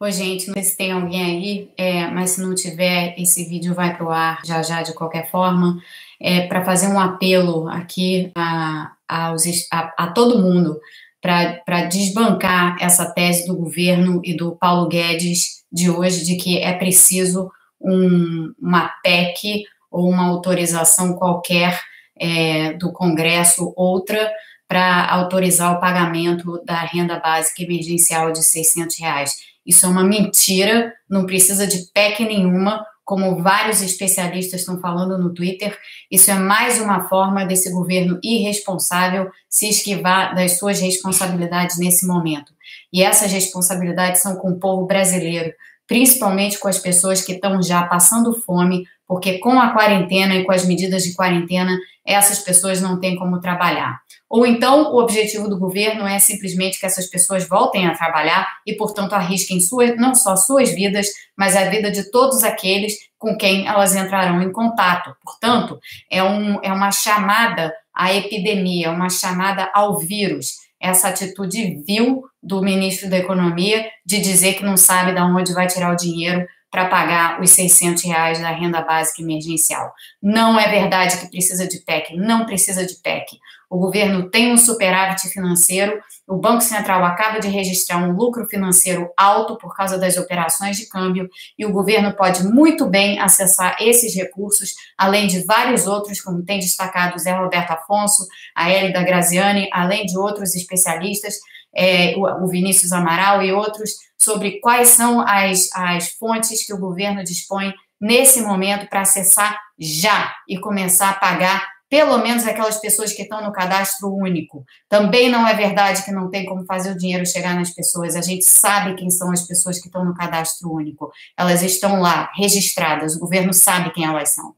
Oi, gente, não sei se tem alguém aí, é, mas se não tiver, esse vídeo vai para o ar já já de qualquer forma, é, para fazer um apelo aqui a, a, a, a todo mundo para desbancar essa tese do governo e do Paulo Guedes de hoje de que é preciso um, uma PEC ou uma autorização qualquer é, do Congresso, outra, para autorizar o pagamento da renda básica emergencial de 600 reais. Isso é uma mentira, não precisa de PEC nenhuma, como vários especialistas estão falando no Twitter. Isso é mais uma forma desse governo irresponsável se esquivar das suas responsabilidades nesse momento. E essas responsabilidades são com o povo brasileiro, principalmente com as pessoas que estão já passando fome, porque com a quarentena e com as medidas de quarentena, essas pessoas não têm como trabalhar. Ou então, o objetivo do governo é simplesmente que essas pessoas voltem a trabalhar e, portanto, arrisquem suas, não só suas vidas, mas a vida de todos aqueles com quem elas entrarão em contato. Portanto, é, um, é uma chamada à epidemia, uma chamada ao vírus. Essa atitude vil do ministro da Economia de dizer que não sabe de onde vai tirar o dinheiro para pagar os 600 reais da renda básica emergencial. Não é verdade que precisa de PEC, não precisa de PEC. O governo tem um superávit financeiro, o Banco Central acaba de registrar um lucro financeiro alto por causa das operações de câmbio, e o governo pode muito bem acessar esses recursos, além de vários outros, como tem destacado Zé Roberto Afonso, a Hélida Graziani, além de outros especialistas, é, o Vinícius Amaral e outros, sobre quais são as, as fontes que o governo dispõe nesse momento para acessar já e começar a pagar pelo menos aquelas pessoas que estão no cadastro único. Também não é verdade que não tem como fazer o dinheiro chegar nas pessoas. A gente sabe quem são as pessoas que estão no cadastro único. Elas estão lá, registradas. O governo sabe quem elas são.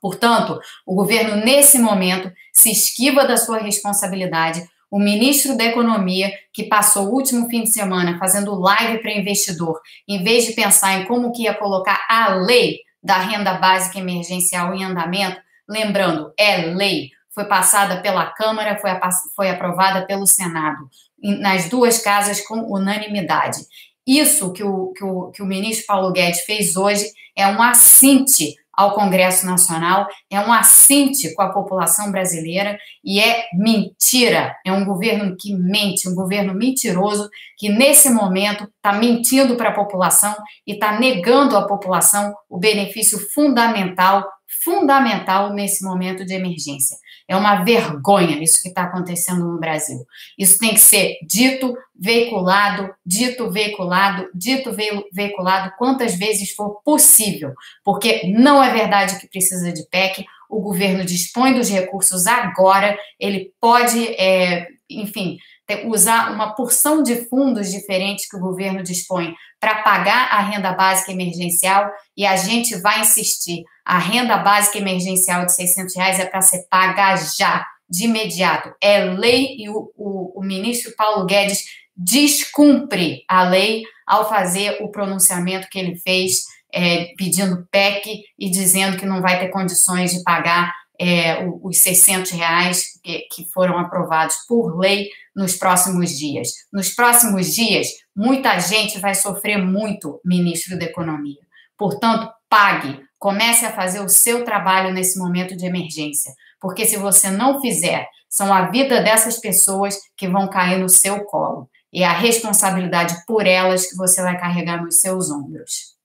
Portanto, o governo, nesse momento, se esquiva da sua responsabilidade o ministro da Economia, que passou o último fim de semana fazendo live para investidor, em vez de pensar em como que ia colocar a lei da renda básica emergencial em andamento, lembrando, é lei, foi passada pela Câmara, foi, foi aprovada pelo Senado, nas duas casas com unanimidade. Isso que o, que o, que o ministro Paulo Guedes fez hoje é um assinte ao Congresso Nacional, é um assinte com a população brasileira e é mentira. É um governo que mente, um governo mentiroso que, nesse momento, está mentindo para a população e está negando à população o benefício fundamental, fundamental nesse momento de emergência. É uma vergonha isso que está acontecendo no Brasil. Isso tem que ser dito, veiculado, dito, veiculado, dito, veiculado quantas vezes for possível, porque não é verdade que precisa de PEC. O governo dispõe dos recursos agora, ele pode, é, enfim, usar uma porção de fundos diferentes que o governo dispõe para pagar a renda básica emergencial e a gente vai insistir. A renda básica emergencial de 600 reais é para ser paga já, de imediato. É lei e o, o, o ministro Paulo Guedes descumpre a lei ao fazer o pronunciamento que ele fez é, pedindo PEC e dizendo que não vai ter condições de pagar é, os 600 reais que, que foram aprovados por lei nos próximos dias. Nos próximos dias, muita gente vai sofrer muito, ministro da Economia. Portanto, pague, comece a fazer o seu trabalho nesse momento de emergência, porque se você não fizer, são a vida dessas pessoas que vão cair no seu colo. E a responsabilidade por elas que você vai carregar nos seus ombros.